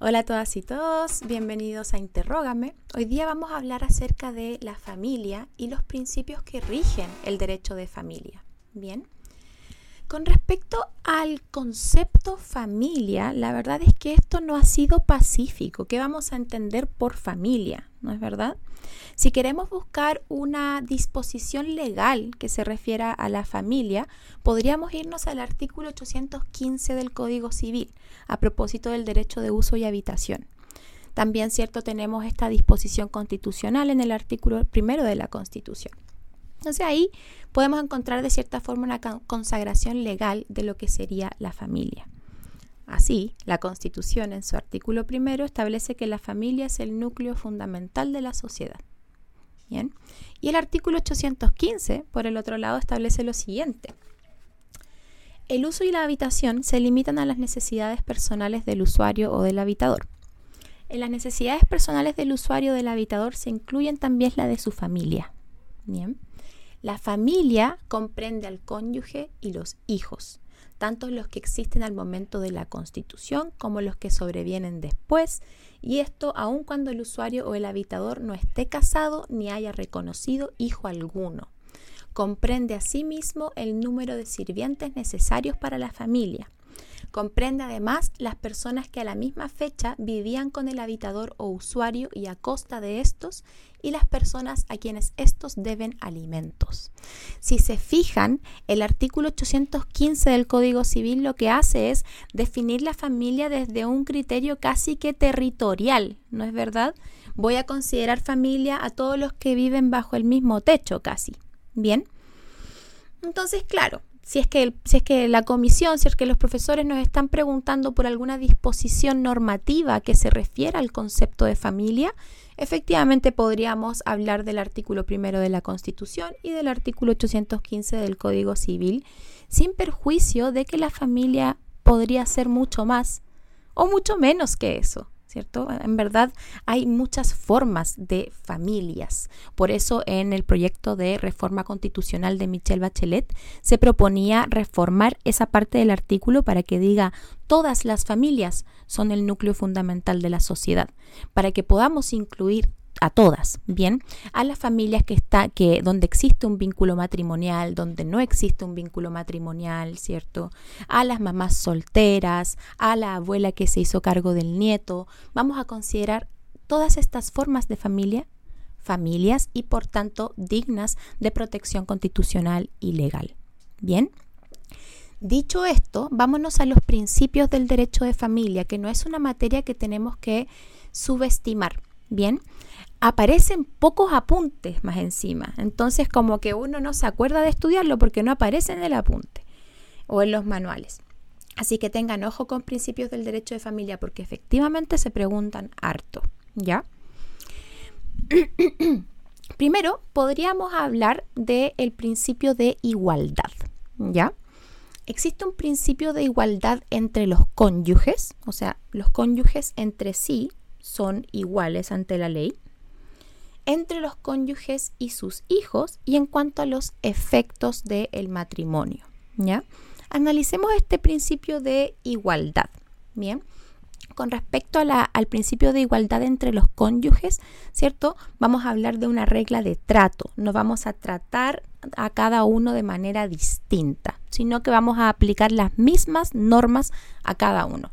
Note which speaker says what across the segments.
Speaker 1: Hola a todas y todos, bienvenidos a Interrógame. Hoy día vamos a hablar acerca de la familia y los principios que rigen el derecho de familia. Bien. Con respecto al concepto familia, la verdad es que esto no ha sido pacífico. ¿Qué vamos a entender por familia? ¿No es verdad? Si queremos buscar una disposición legal que se refiera a la familia, podríamos irnos al artículo 815 del Código Civil a propósito del derecho de uso y habitación. También, cierto, tenemos esta disposición constitucional en el artículo primero de la Constitución. Entonces ahí podemos encontrar de cierta forma una consagración legal de lo que sería la familia. Así, la Constitución en su artículo primero establece que la familia es el núcleo fundamental de la sociedad. Bien. Y el artículo 815, por el otro lado, establece lo siguiente. El uso y la habitación se limitan a las necesidades personales del usuario o del habitador. En las necesidades personales del usuario o del habitador se incluyen también la de su familia. Bien. La familia comprende al cónyuge y los hijos, tanto los que existen al momento de la constitución como los que sobrevienen después, y esto aun cuando el usuario o el habitador no esté casado ni haya reconocido hijo alguno. Comprende asimismo el número de sirvientes necesarios para la familia. Comprende además las personas que a la misma fecha vivían con el habitador o usuario y a costa de estos y las personas a quienes estos deben alimentos. Si se fijan, el artículo 815 del Código Civil lo que hace es definir la familia desde un criterio casi que territorial, ¿no es verdad? Voy a considerar familia a todos los que viven bajo el mismo techo casi. Bien. Entonces, claro, si es, que si es que la comisión, si es que los profesores nos están preguntando por alguna disposición normativa que se refiera al concepto de familia, efectivamente podríamos hablar del artículo primero de la Constitución y del artículo 815 del Código Civil, sin perjuicio de que la familia podría ser mucho más o mucho menos que eso. ¿Cierto? En verdad hay muchas formas de familias. Por eso en el proyecto de reforma constitucional de Michelle Bachelet se proponía reformar esa parte del artículo para que diga todas las familias son el núcleo fundamental de la sociedad, para que podamos incluir a todas, bien, a las familias que está que donde existe un vínculo matrimonial, donde no existe un vínculo matrimonial, ¿cierto? A las mamás solteras, a la abuela que se hizo cargo del nieto, vamos a considerar todas estas formas de familia familias y por tanto dignas de protección constitucional y legal. Bien. Dicho esto, vámonos a los principios del derecho de familia, que no es una materia que tenemos que subestimar. Bien, aparecen pocos apuntes más encima. Entonces como que uno no se acuerda de estudiarlo porque no aparece en el apunte o en los manuales. Así que tengan ojo con principios del derecho de familia porque efectivamente se preguntan harto, ¿ya? Primero, podríamos hablar del principio de igualdad, ¿ya? Existe un principio de igualdad entre los cónyuges, o sea, los cónyuges entre sí son iguales ante la ley, entre los cónyuges y sus hijos y en cuanto a los efectos del matrimonio. ¿ya? Analicemos este principio de igualdad. Bien, con respecto al principio de igualdad entre los cónyuges, ¿cierto? Vamos a hablar de una regla de trato. No vamos a tratar a cada uno de manera distinta, sino que vamos a aplicar las mismas normas a cada uno.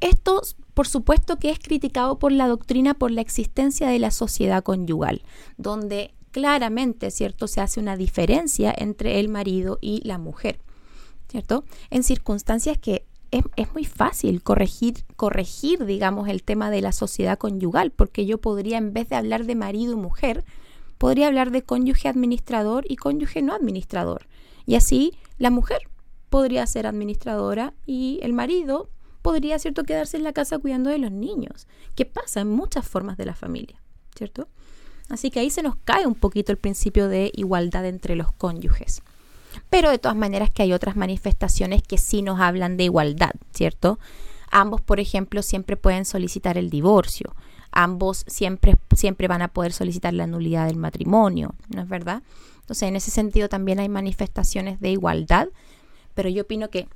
Speaker 1: Esto, por supuesto, que es criticado por la doctrina por la existencia de la sociedad conyugal, donde claramente, ¿cierto?, se hace una diferencia entre el marido y la mujer, ¿cierto? En circunstancias que es, es, muy fácil corregir, corregir, digamos, el tema de la sociedad conyugal, porque yo podría, en vez de hablar de marido y mujer, podría hablar de cónyuge administrador y cónyuge no administrador. Y así la mujer podría ser administradora y el marido podría, ¿cierto?, quedarse en la casa cuidando de los niños, que pasa en muchas formas de la familia, ¿cierto? Así que ahí se nos cae un poquito el principio de igualdad entre los cónyuges. Pero de todas maneras que hay otras manifestaciones que sí nos hablan de igualdad, ¿cierto? Ambos, por ejemplo, siempre pueden solicitar el divorcio. Ambos siempre, siempre van a poder solicitar la nulidad del matrimonio, ¿no es verdad? Entonces, en ese sentido también hay manifestaciones de igualdad, pero yo opino que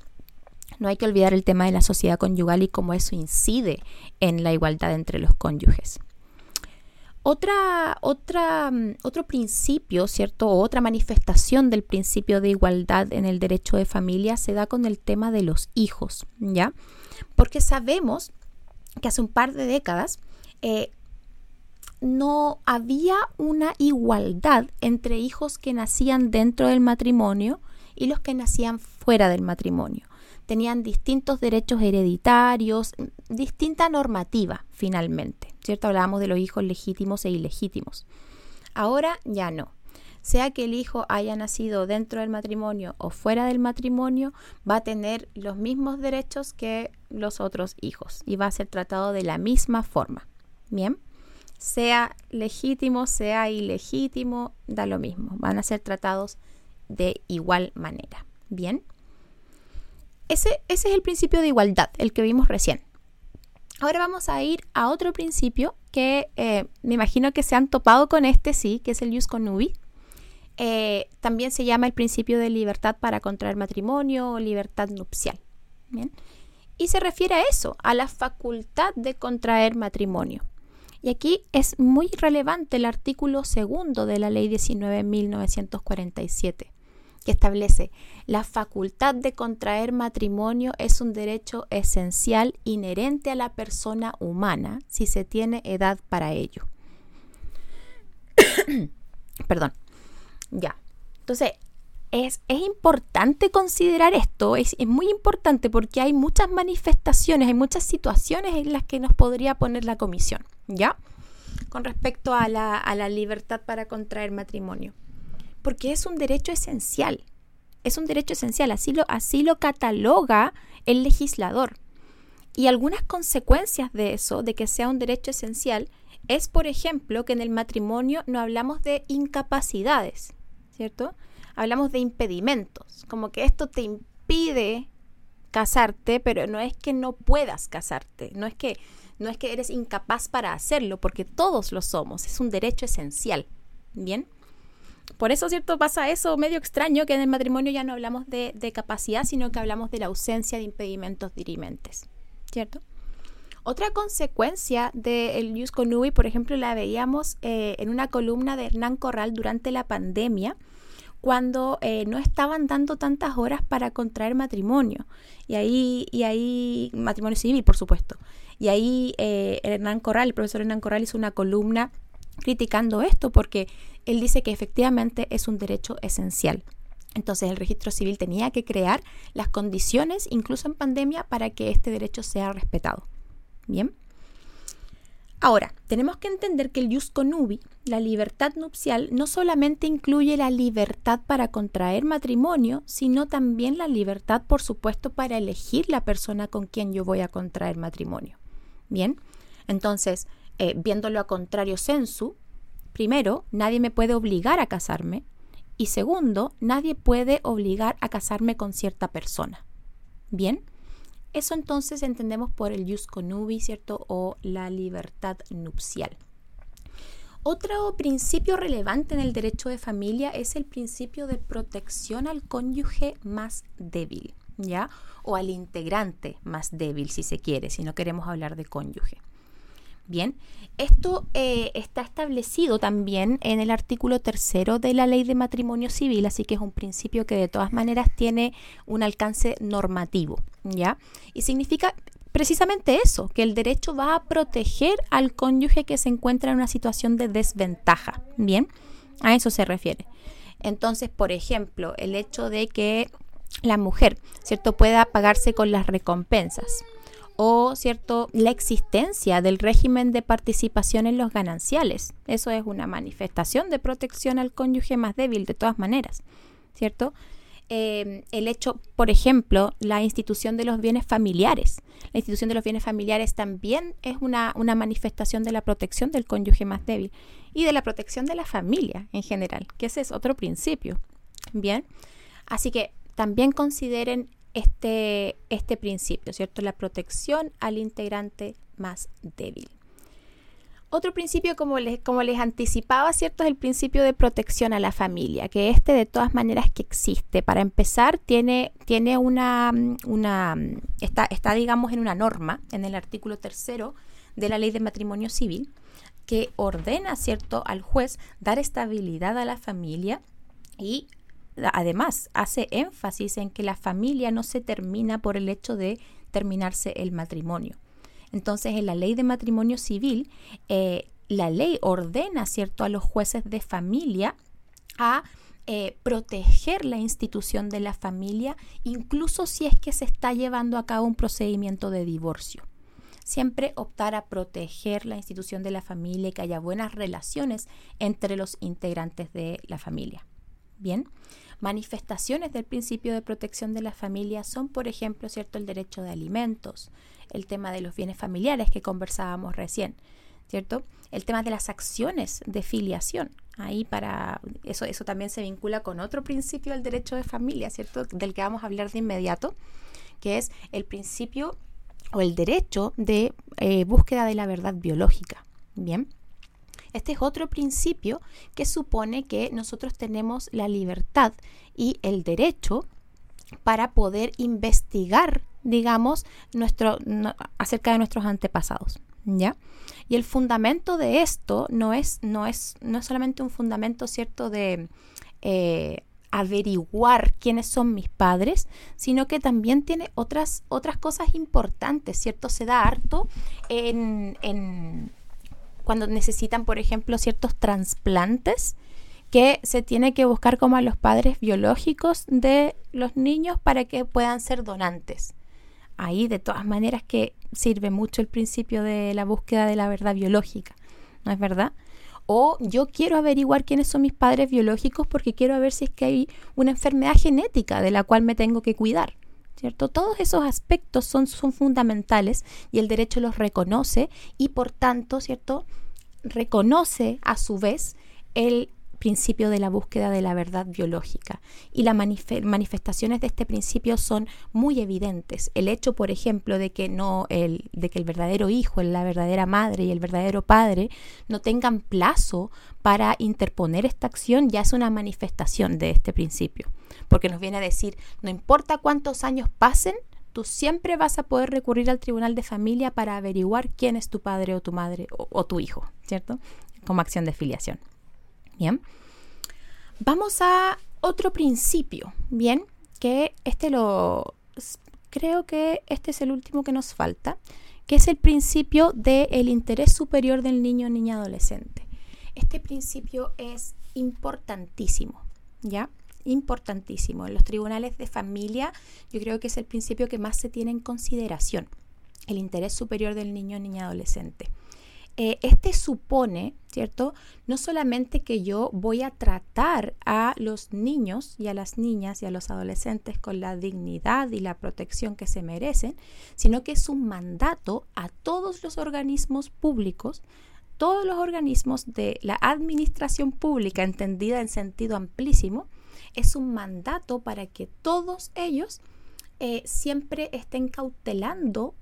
Speaker 1: No hay que olvidar el tema de la sociedad conyugal y cómo eso incide en la igualdad entre los cónyuges. Otra, otra, mm, otro principio, ¿cierto? Otra manifestación del principio de igualdad en el derecho de familia se da con el tema de los hijos, ¿ya? Porque sabemos que hace un par de décadas eh, no había una igualdad entre hijos que nacían dentro del matrimonio y los que nacían fuera del matrimonio. Tenían distintos derechos hereditarios, distinta normativa finalmente, ¿cierto? Hablábamos de los hijos legítimos e ilegítimos. Ahora ya no. Sea que el hijo haya nacido dentro del matrimonio o fuera del matrimonio, va a tener los mismos derechos que los otros hijos y va a ser tratado de la misma forma. Bien sea legítimo, sea ilegítimo, da lo mismo. Van a ser tratados de igual manera. Bien. Ese, ese, es el principio de igualdad, el que vimos recién. Ahora vamos a ir a otro principio que eh, me imagino que se han topado con este, sí, que es el jus conubi. Eh, también se llama el principio de libertad para contraer matrimonio o libertad nupcial. Bien. Y se refiere a eso, a la facultad de contraer matrimonio. Y aquí es muy relevante el artículo segundo de la Ley 19.947, que establece la facultad de contraer matrimonio es un derecho esencial inherente a la persona humana si se tiene edad para ello. Perdón. Ya. Entonces, es, importante considerar esto, es, es, muy importante porque hay muchas manifestaciones, hay muchas situaciones en las que nos podría poner la comisión, ¿ya? Con respecto a la, a la libertad para contraer matrimonio. Porque es un derecho esencial, es un derecho esencial, así lo, cataloga el legislador. Y algunas consecuencias de eso, de que sea un derecho esencial, es, por ejemplo, que en el matrimonio no hablamos de incapacidades, ¿cierto? hablamos de impedimentos, como que esto te impide casarte, pero no es que no puedas casarte, no es que no es que eres incapaz para hacerlo, porque todos lo somos, es un derecho esencial. ¿Bien? Por eso, ¿cierto? Pasa eso medio extraño que en el matrimonio ya no hablamos de, capacidad, sino que hablamos de la ausencia de impedimentos dirimentes, ¿cierto? Otra consecuencia del Ius Conubi, por ejemplo, la veíamos eh, en una columna de Hernán Corral durante la pandemia, cuando eh, no estaban dando tantas horas para contraer matrimonio. Y ahí, y ahí, matrimonio civil, por supuesto. Y ahí eh, Hernán Corral, el profesor Hernán Corral hizo una columna criticando esto porque él dice que efectivamente es un derecho esencial. Entonces el registro civil tenía que crear las condiciones, incluso en pandemia, para que este derecho sea respetado. Bien. Ahora, tenemos que entender que el jus conubi, la libertad nupcial, no solamente incluye la libertad para contraer matrimonio, sino también la libertad, por supuesto, para elegir la persona con quien yo voy a contraer matrimonio. Bien, entonces, eh, viéndolo a contrario sensu, primero, nadie me puede obligar a casarme y segundo, nadie puede obligar a casarme con cierta persona. Bien, eso entonces entendemos por el jus conubi, ¿cierto? O la libertad nupcial. Otro principio relevante en el derecho de familia es el principio de protección al cónyuge más débil, ¿ya? O al integrante más débil, si se quiere, si no queremos hablar de cónyuge. Bien, esto eh, está establecido también en el artículo tercero de la ley de matrimonio civil, así que es un principio que de todas maneras tiene un alcance normativo, ¿ya? Y significa precisamente eso, que el derecho va a proteger al cónyuge que se encuentra en una situación de desventaja, ¿bien? A eso se refiere. Entonces, por ejemplo, el hecho de que la mujer, ¿cierto?, pueda pagarse con las recompensas o cierto la existencia del régimen de participación en los gananciales. Eso es una manifestación de protección al cónyuge más débil de todas maneras, ¿cierto? Em, el hecho, por ejemplo, la institución de los bienes familiares. La institución de los bienes familiares también es una, una manifestación de la protección del cónyuge más débil y de la protección de la familia en general, que ese es otro principio. Bien, así que también consideren este, este principio, ¿cierto? La protección al integrante más débil. otro principio, como les, como les anticipaba, ¿cierto? Es el principio de protección a la familia, que este de todas maneras que existe. Para empezar, tiene, tiene una, una está, está, digamos, en una norma, en el artículo tercero de la ley de matrimonio civil, que ordena, ¿cierto?, al juez dar estabilidad a la familia y además hace énfasis en que la familia no se termina por el hecho de terminarse el matrimonio. Entonces, en la ley de matrimonio civil, eh, la ley ordena, ¿cierto?, a los jueces de familia a eh, proteger la institución de la familia, incluso si es que se está llevando a cabo un procedimiento de divorcio. Siempre optar a proteger la institución de la familia y que haya buenas relaciones entre los integrantes de la familia. Bien, manifestaciones del principio de protección de la familia son, por ejemplo, cierto el derecho de alimentos, el tema de los bienes familiares que conversábamos recién, ¿cierto? El tema de las acciones de filiación. Ahí para eso eso también se vincula con otro principio del derecho de familia, ¿cierto? Del que vamos a hablar de inmediato, que es el principio o el derecho de eh, búsqueda de la verdad biológica. Bien. Este es otro principio que supone que nosotros tenemos la libertad y el derecho para poder investigar, digamos, nuestro, acerca de nuestros antepasados. ¿Ya? Y el fundamento de esto no es, no es, no es solamente un fundamento, ¿cierto?, de eh, averiguar quiénes son mis padres, sino que también tiene otras, otras cosas importantes, ¿cierto? Se da harto en, en cuando necesitan, por ejemplo, ciertos trasplantes que se tiene que buscar como a los padres biológicos de los niños para que puedan ser donantes. Ahí de todas maneras que sirve mucho el principio de la búsqueda de la verdad biológica, ¿no es verdad? O yo quiero averiguar quiénes son mis padres biológicos porque quiero ver si es que hay una enfermedad genética de la cual me tengo que cuidar. ¿Cierto? Todos esos aspectos son, son fundamentales y el derecho los reconoce y por tanto, ¿cierto? Reconoce a su vez el principio de la búsqueda de la verdad biológica. Y las manifestaciones de este principio son muy evidentes. El hecho, por ejemplo, de que no el, de que el verdadero hijo, la verdadera madre y el verdadero padre no tengan plazo para interponer esta acción ya es una manifestación de este principio. Porque nos viene a decir, no importa cuántos años pasen, tú siempre vas a poder recurrir al tribunal de familia para averiguar quién es tu padre o tu madre o, o tu hijo, ¿cierto? Como acción de filiación. Bien. Vamos a otro principio, bien, que este lo creo que este es el último que nos falta, que es el principio del interés superior del niño, niña, adolescente. Este principio es importantísimo, ¿ya? Importantísimo. En los tribunales de familia yo creo que es el principio que más se tiene en consideración, el interés superior del niño, niña, adolescente. Eh, este supone, ¿cierto? No solamente que yo voy a tratar a los niños y a las niñas y a los adolescentes con la dignidad y la protección que se merecen, sino que es un mandato a todos los organismos públicos, todos los organismos de la administración pública, entendida en sentido amplísimo, es un mandato para que todos ellos eh, siempre estén cautelando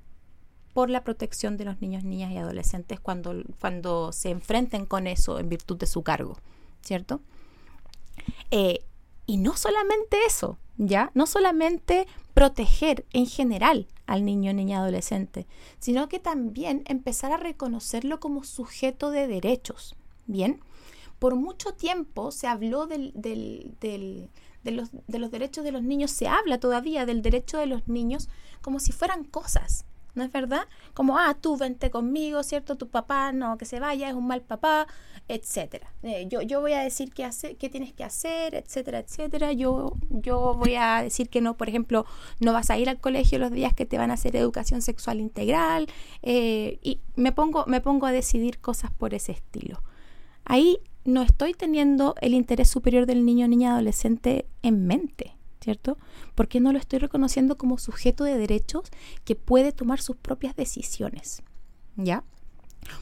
Speaker 1: por la protección de los niños, niñas y adolescentes cuando, cuando se enfrenten con eso en virtud de su cargo, ¿cierto? Eh, y no solamente eso, ¿ya? No solamente proteger en general al niño, niña, adolescente, sino que también empezar a reconocerlo como sujeto de derechos, ¿bien? Por mucho tiempo se habló del, del, del, de, los, de los derechos de los niños, se habla todavía del derecho de los niños como si fueran cosas, ¿no es verdad? Como, ah, tú vente conmigo, ¿cierto? Tu papá no, que se vaya, es un mal papá, etcétera. Eh, yo, yo voy a decir qué, hacer, qué tienes que hacer, etcétera, etcétera. Yo, yo voy a decir que no, por ejemplo, no vas a ir al colegio los días que te van a hacer educación sexual integral, eh, y me pongo, me pongo a decidir cosas por ese estilo. Ahí no estoy teniendo el interés superior del niño, niña, adolescente en mente. ¿Cierto? Porque no lo estoy reconociendo como sujeto de derechos que puede tomar sus propias decisiones, ¿ya?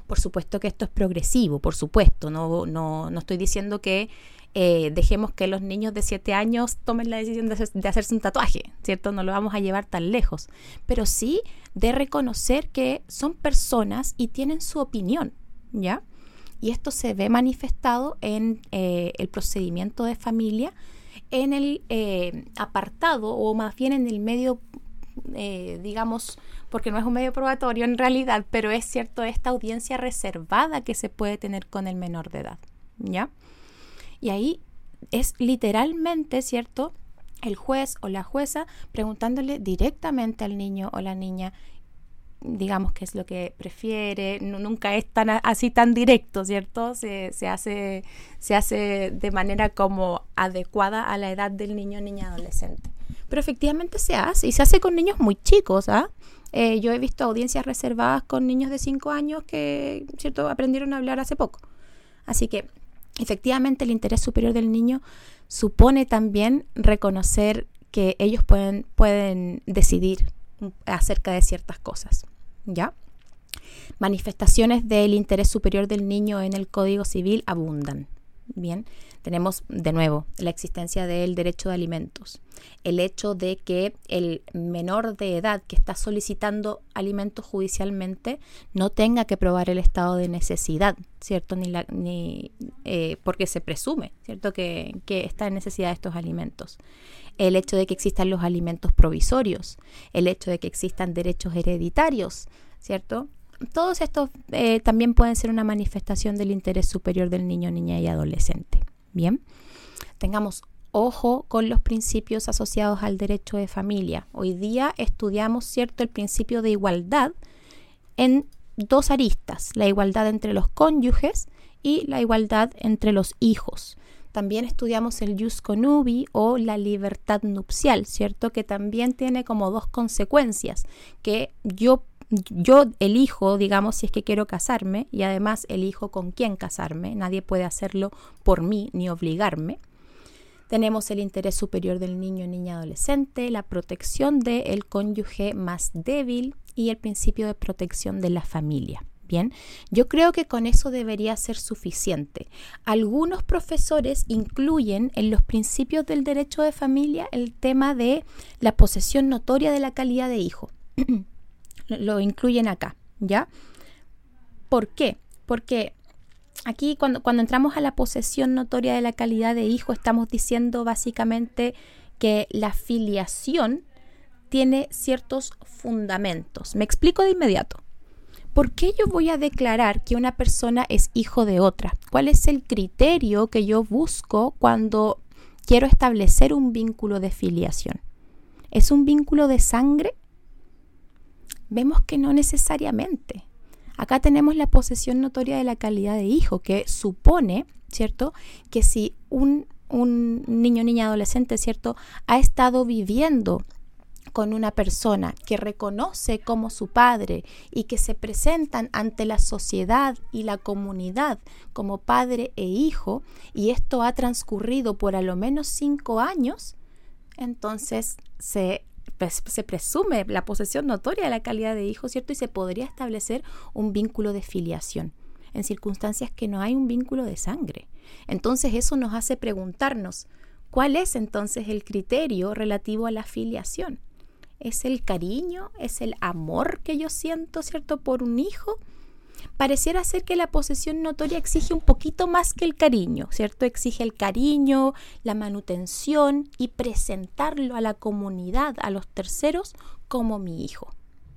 Speaker 1: Por supuesto que esto es progresivo, por supuesto, no, no, no estoy diciendo que eh, dejemos que los niños de 7 años tomen la decisión de, hacerse un tatuaje, ¿cierto? No lo vamos a llevar tan lejos, pero sí de reconocer que son personas y tienen su opinión, ¿ya? Y esto se ve manifestado en eh, el procedimiento de familia, en el eh, apartado o más bien en el medio, eh, digamos, porque no es un medio probatorio en realidad, pero es cierto esta audiencia reservada que se puede tener con el menor de edad, ¿ya? Y ahí es literalmente, ¿cierto? El juez o la jueza preguntándole directamente al niño o la niña digamos qué es lo que prefiere, nunca es tan así tan directo, ¿cierto? Se, se, hace, se hace de manera como adecuada a la edad del niño niña adolescente. Pero efectivamente se hace y se hace con niños muy chicos, ¿ah? Eh, yo he visto audiencias reservadas con niños de 5 años que, ¿cierto?, aprendieron a hablar hace poco. Así que, efectivamente, el interés superior del niño supone también reconocer que ellos pueden, pueden decidir acerca de ciertas cosas. ¿Ya? Manifestaciones del interés superior del niño en el Código Civil abundan. Bien, tenemos de nuevo la existencia del derecho de alimentos, el hecho de que el menor de edad que está solicitando alimentos judicialmente no tenga que probar el estado de necesidad, ¿cierto? Ni, ni eh, porque se presume, ¿cierto? Que, que está en necesidad de estos alimentos. El hecho de que existan los alimentos provisorios, el hecho de que existan derechos hereditarios, ¿cierto? Todos estos eh, también pueden ser una manifestación del interés superior del niño, niña y adolescente. Bien, tengamos ojo con los principios asociados al derecho de familia. Hoy día estudiamos, ¿cierto?, el principio de igualdad en dos aristas, la igualdad entre los cónyuges y la igualdad entre los hijos. También estudiamos el jus conubi o la libertad nupcial, ¿cierto? Que también tiene como dos consecuencias, que yo yo elijo, digamos, si es que quiero casarme y además elijo con quién casarme. Nadie puede hacerlo por mí ni obligarme. Tenemos el interés superior del niño, niña, adolescente, la protección del cónyuge más débil y el principio de protección de la familia. Bien, yo creo que con eso debería ser suficiente. Algunos profesores incluyen en los principios del derecho de familia el tema de la posesión notoria de la calidad de hijo. lo incluyen acá, ¿ya? ¿Por qué? Porque aquí cuando, cuando entramos a la posesión notoria de la calidad de hijo, estamos diciendo básicamente que la filiación tiene ciertos fundamentos. Me explico de inmediato. ¿Por qué yo voy a declarar que una persona es hijo de otra? ¿Cuál es el criterio que yo busco cuando quiero establecer un vínculo de filiación? ¿Es un vínculo de sangre? Vemos que no necesariamente. Acá tenemos la posesión notoria de la calidad de hijo, que supone, ¿cierto?, que si un, un niño, niña, adolescente, ¿cierto?, ha estado viviendo con una persona que reconoce como su padre y que se presentan ante la sociedad y la comunidad como padre e hijo, y esto ha transcurrido por a lo menos cinco años, entonces se se presume la posesión notoria de la calidad de hijo, ¿cierto? Y se podría establecer un vínculo de filiación en circunstancias que no hay un vínculo de sangre. Entonces eso nos hace preguntarnos, ¿cuál es entonces el criterio relativo a la filiación? ¿Es el cariño? ¿Es el amor que yo siento, ¿cierto?, por un hijo? Pareciera ser que la posesión notoria exige un poquito más que el cariño, ¿cierto? Exige el cariño, la manutención y presentarlo a la comunidad, a los terceros, como mi hijo,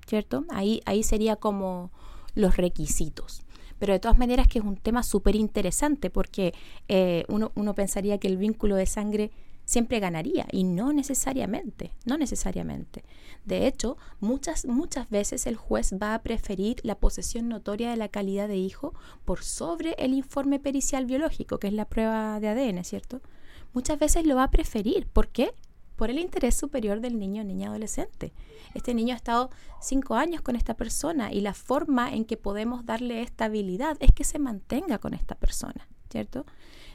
Speaker 1: ¿cierto? Ahí, ahí sería como los requisitos. Pero de todas maneras que es un tema súper interesante porque eh, uno, uno pensaría que el vínculo de sangre siempre ganaría y no necesariamente, no necesariamente. De hecho, muchas, muchas veces el juez va a preferir la posesión notoria de la calidad de hijo por sobre el informe pericial biológico, que es la prueba de ADN, ¿cierto? Muchas veces lo va a preferir. ¿Por qué? Por el interés superior del niño o niña adolescente. Este niño ha estado cinco años con esta persona y la forma en que podemos darle estabilidad es que se mantenga con esta persona, ¿cierto?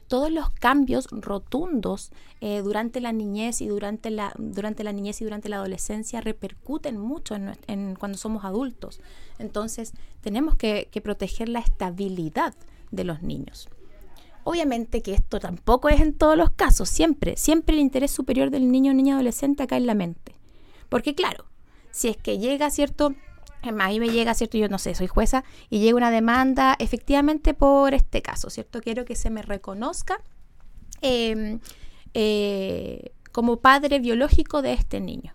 Speaker 1: Todos los cambios rotundos eh, durante la niñez y durante la, durante la niñez y durante la adolescencia repercuten mucho en, cuando somos adultos. Entonces tenemos que, que proteger la estabilidad de los niños. Obviamente que esto tampoco es en todos los casos, siempre, siempre el interés superior del niño o niña adolescente acá en la mente. Porque claro, si es que llega, ¿cierto? Ahí me llega, ¿cierto? Yo no sé, soy jueza y llega una demanda efectivamente por este caso, ¿cierto? Quiero que se me reconozca em, eh, como padre biológico de este niño.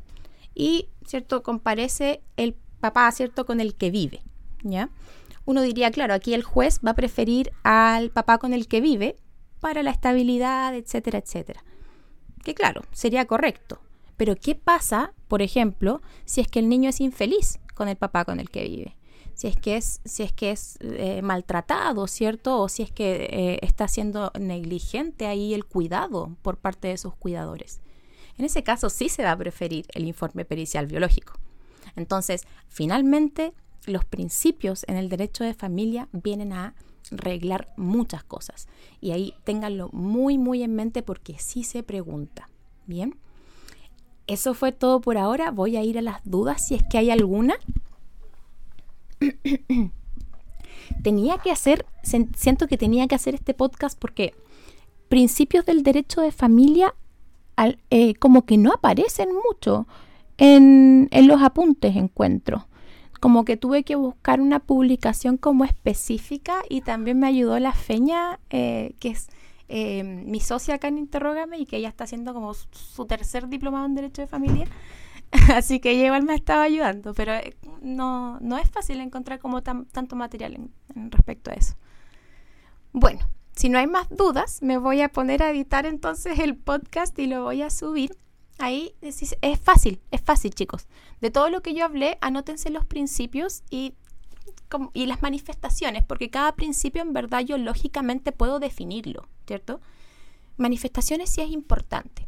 Speaker 1: Y, ¿cierto? Comparece el papá, ¿cierto? Con el que vive, ¿ya? Uno diría, claro, aquí el juez va a preferir al papá con el que vive para la estabilidad, etcétera, etcétera. Que claro, sería correcto. Pero ¿qué pasa, por ejemplo, si es que el niño es infeliz con el papá con el que vive? Si es que es, si es, que es eh, maltratado, ¿cierto? O si es que eh, está siendo negligente ahí el cuidado por parte de sus cuidadores. En ese caso sí se va a preferir el informe pericial biológico. Entonces, finalmente, los principios en el derecho de familia vienen a arreglar muchas cosas. Y ahí ténganlo muy, muy en mente porque sí se pregunta. Bien. Eso fue todo por ahora. Voy a ir a las dudas si es que hay alguna. tenía que hacer, siento que tenía que hacer este podcast porque principios del derecho de familia eh, como que no aparecen mucho en, en los apuntes encuentro como que tuve que buscar una publicación como específica y también me ayudó la Feña, eh, que es eh, mi socia acá en Interrógame y que ella está haciendo como su tercer diplomado en Derecho de Familia. Así que ella igual me ha estado ayudando, pero eh, no, no es fácil encontrar como tanto material en respecto a eso. Bueno, si no hay más dudas, me voy a poner a editar entonces el podcast y lo voy a subir Ahí es, es fácil, es fácil, chicos. De todo lo que yo hablé, anótense los principios y, y las manifestaciones, porque cada principio en verdad yo lógicamente puedo definirlo, ¿cierto? Manifestaciones sí es importante.